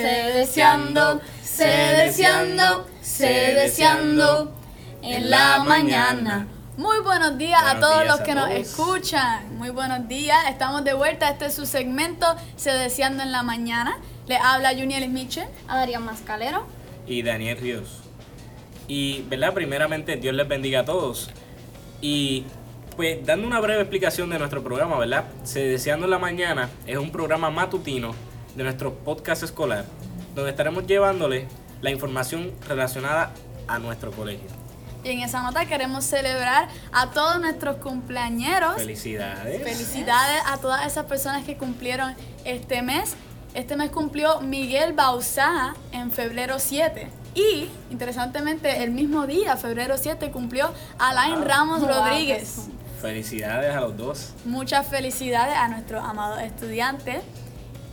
se deseando, se deseando, se deseando en la mañana. Muy buenos días a todos días los que nos escuchan. Muy buenos días. Estamos de vuelta. Este es su segmento Se Deseando en la Mañana. Le habla Juniel Mitchell. a Darío Mascalero. y Daniel Ríos. Y, ¿verdad? Primeramente, Dios les bendiga a todos. Y, pues, dando una breve explicación de nuestro programa, ¿verdad? Se Deseando en la Mañana es un programa matutino de nuestro podcast escolar, donde estaremos llevándole la información relacionada a nuestro colegio. Y en esa nota queremos celebrar a todos nuestros cumpleañeros. Felicidades. Felicidades a todas esas personas que cumplieron este mes. Este mes cumplió Miguel Bauzá en febrero 7. Y, interesantemente, el mismo día, febrero 7, cumplió Alain Ramos Wow, Rodríguez. Felicidades a los dos. Muchas felicidades a nuestros amados estudiantes.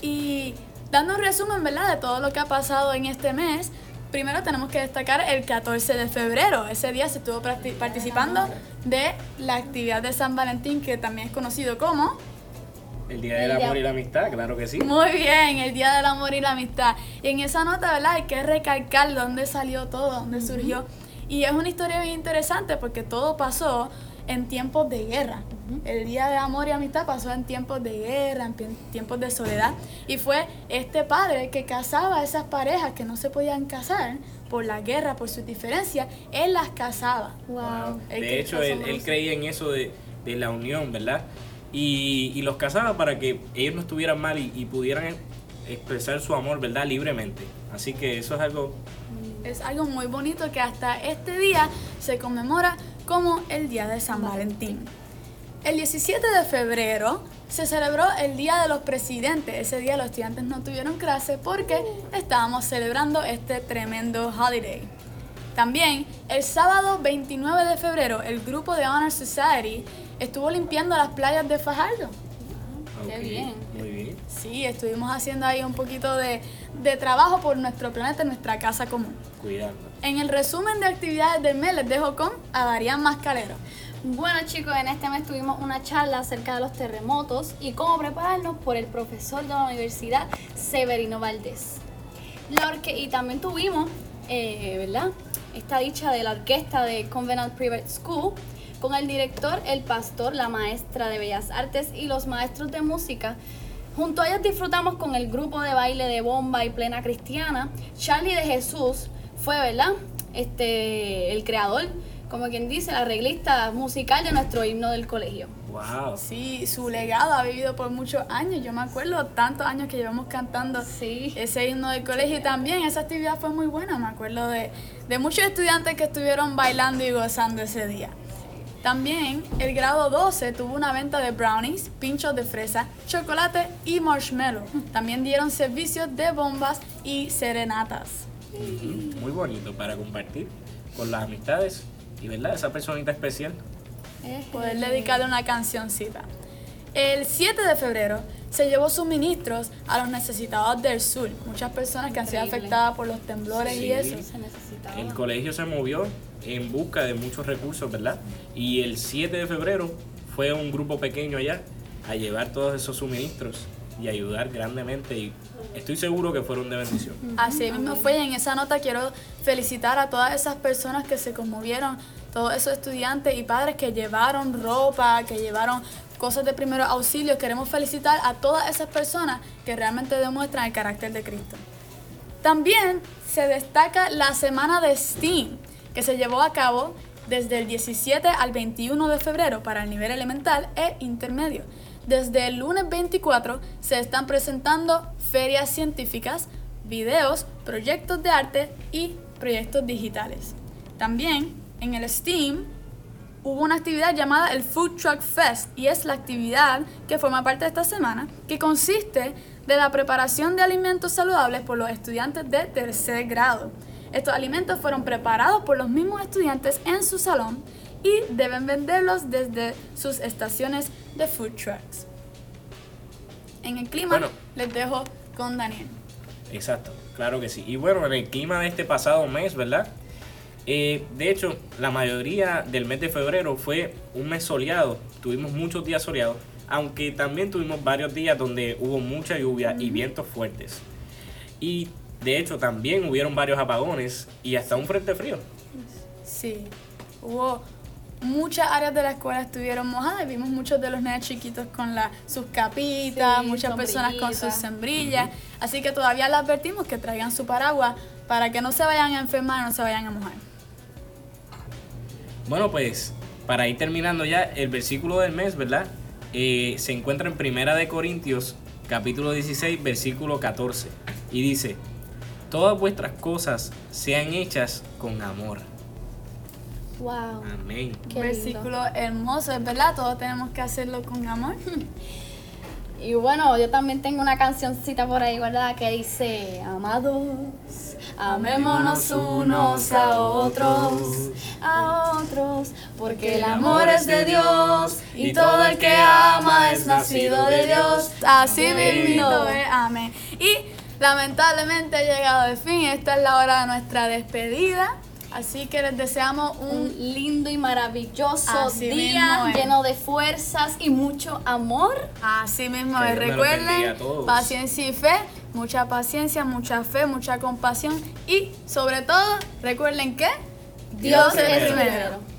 Y dando un resumen, ¿verdad?, de todo lo que ha pasado en este mes, primero tenemos que destacar el 14 de febrero. Ese día se estuvo participando de la actividad de San Valentín, que también es conocido como... El Día del Amor y la Amistad, claro que sí. Muy bien, el Día del Amor y la Amistad. Y en esa nota, ¿verdad? Hay que recalcar dónde salió todo, dónde surgió. Y es una historia bien interesante porque todo pasó en tiempos de guerra. El Día de Amor y Amistad pasó en tiempos de guerra, en tiempos de soledad. Y fue este padre que casaba a esas parejas que no se podían casar por la guerra, por sus diferencias. Él las casaba. Wow. De hecho, él, creía en eso de, de la unión, ¿verdad? Y, y los casaba para que ellos no estuvieran mal y, y pudieran e- expresar su amor, ¿verdad? Libremente. Así que eso es algo... Es algo muy bonito que hasta este día se conmemora como el Día de San Valentín. El 17 de febrero se celebró el Día de los Presidentes. Ese día los estudiantes no tuvieron clase porque estábamos celebrando este tremendo holiday. También el sábado 29 de febrero el grupo de Honor Society estuvo limpiando las playas de Fajardo. Qué Ok, bien. Muy bien. Sí, estuvimos haciendo ahí un poquito de, de trabajo por nuestro planeta, nuestra casa común. Cuidando. En el resumen de actividades del mes les dejo con a Darían Mascalero. Bueno chicos, en este mes tuvimos una charla acerca de los terremotos y cómo prepararnos por el profesor de la universidad Severino Valdés. La orque- y también tuvimos, eh, ¿verdad? Esta dicha de la orquesta de Covenant Private School con el director, el pastor, la maestra de Bellas Artes y los maestros de música. Junto a ellos disfrutamos con el grupo de baile de bomba y plena cristiana. Charlie de Jesús fue, ¿verdad? Este, el creador, como quien dice, el arreglista musical de nuestro himno del colegio. Wow. Sí, su legado ha vivido por muchos años. Yo me acuerdo tantos años que llevamos cantando Sí. ese himno del colegio y también esa actividad fue muy buena. Me acuerdo de, de muchos estudiantes que estuvieron bailando y gozando ese día. También el grado 12 tuvo una venta de brownies, pinchos de fresa, chocolate y marshmallow. También dieron servicios de bombas y serenatas. Muy bonito para compartir con las amistades y, ¿verdad? Esa personita especial. poder dedicarle una cancioncita. El 7 de febrero se llevó suministros a los necesitados del sur, muchas personas que han sido afectadas por los temblores Sí. y eso. Se. El colegio se movió en busca de muchos recursos, ¿verdad? Y el 7 de febrero fue un grupo pequeño allá a llevar todos esos suministros y ayudar grandemente y estoy seguro que fueron de bendición. Así mismo fue y en esa nota quiero felicitar a todas esas personas que se conmovieron, todos esos estudiantes y padres que llevaron ropa, que llevaron cosas de primeros auxilios. Queremos felicitar a todas esas personas que realmente demuestran el carácter de Cristo. También se destaca la semana de STEAM, que se llevó a cabo desde el 17 al 21 de febrero para el nivel elemental e intermedio. Desde el lunes 24 se están presentando ferias científicas, videos, proyectos de arte y proyectos digitales. También en el STEAM hubo una actividad llamada el Food Truck Fest y es la actividad que forma parte de esta semana que consiste de la preparación de alimentos saludables por los estudiantes de tercer grado. Estos alimentos fueron preparados por los mismos estudiantes en su salón y deben venderlos desde sus estaciones de food trucks. En el clima Bueno. les dejo con Daniel. Exacto, claro que sí. Y bueno, en el clima de este pasado mes, ¿verdad? Eh, de hecho, la mayoría del mes de febrero fue un mes soleado. Tuvimos muchos días soleados, aunque también tuvimos varios días donde hubo mucha lluvia y vientos fuertes. Y de hecho también hubieron varios apagones y hasta un frente frío. Sí, hubo muchas áreas de la escuela estuvieron mojadas y vimos muchos de los niños chiquitos con la, sus capitas, Sí, muchas personas con sus sombrillas. Así que todavía les advertimos que traigan su paraguas para que no se vayan a enfermar, no se vayan a mojar. Bueno, pues para ir terminando ya, el versículo del mes, ¿verdad? Eh, se encuentra en Primera de Corintios, capítulo 16, versículo 14. Y dice, todas vuestras cosas sean hechas con amor. Wow. Amén. Qué lindo. Versículo hermoso, es verdad, todos tenemos que hacerlo con amor. Y bueno, yo también tengo una cancioncita por ahí, ¿verdad? Que dice, amados, amémonos unos a otros, a otros, porque el amor es de Dios y todo el que ama es nacido de Dios. Así mismo es, amén. Y lamentablemente ha llegado el fin, esta es la hora de nuestra despedida. Así que les deseamos un Un lindo y maravilloso Así día lleno de fuerzas y mucho amor. Así mismo Que Recuerden, paciencia y fe, mucha paciencia, mucha fe, mucha compasión y sobre todo, recuerden que Dios es es primero. primero.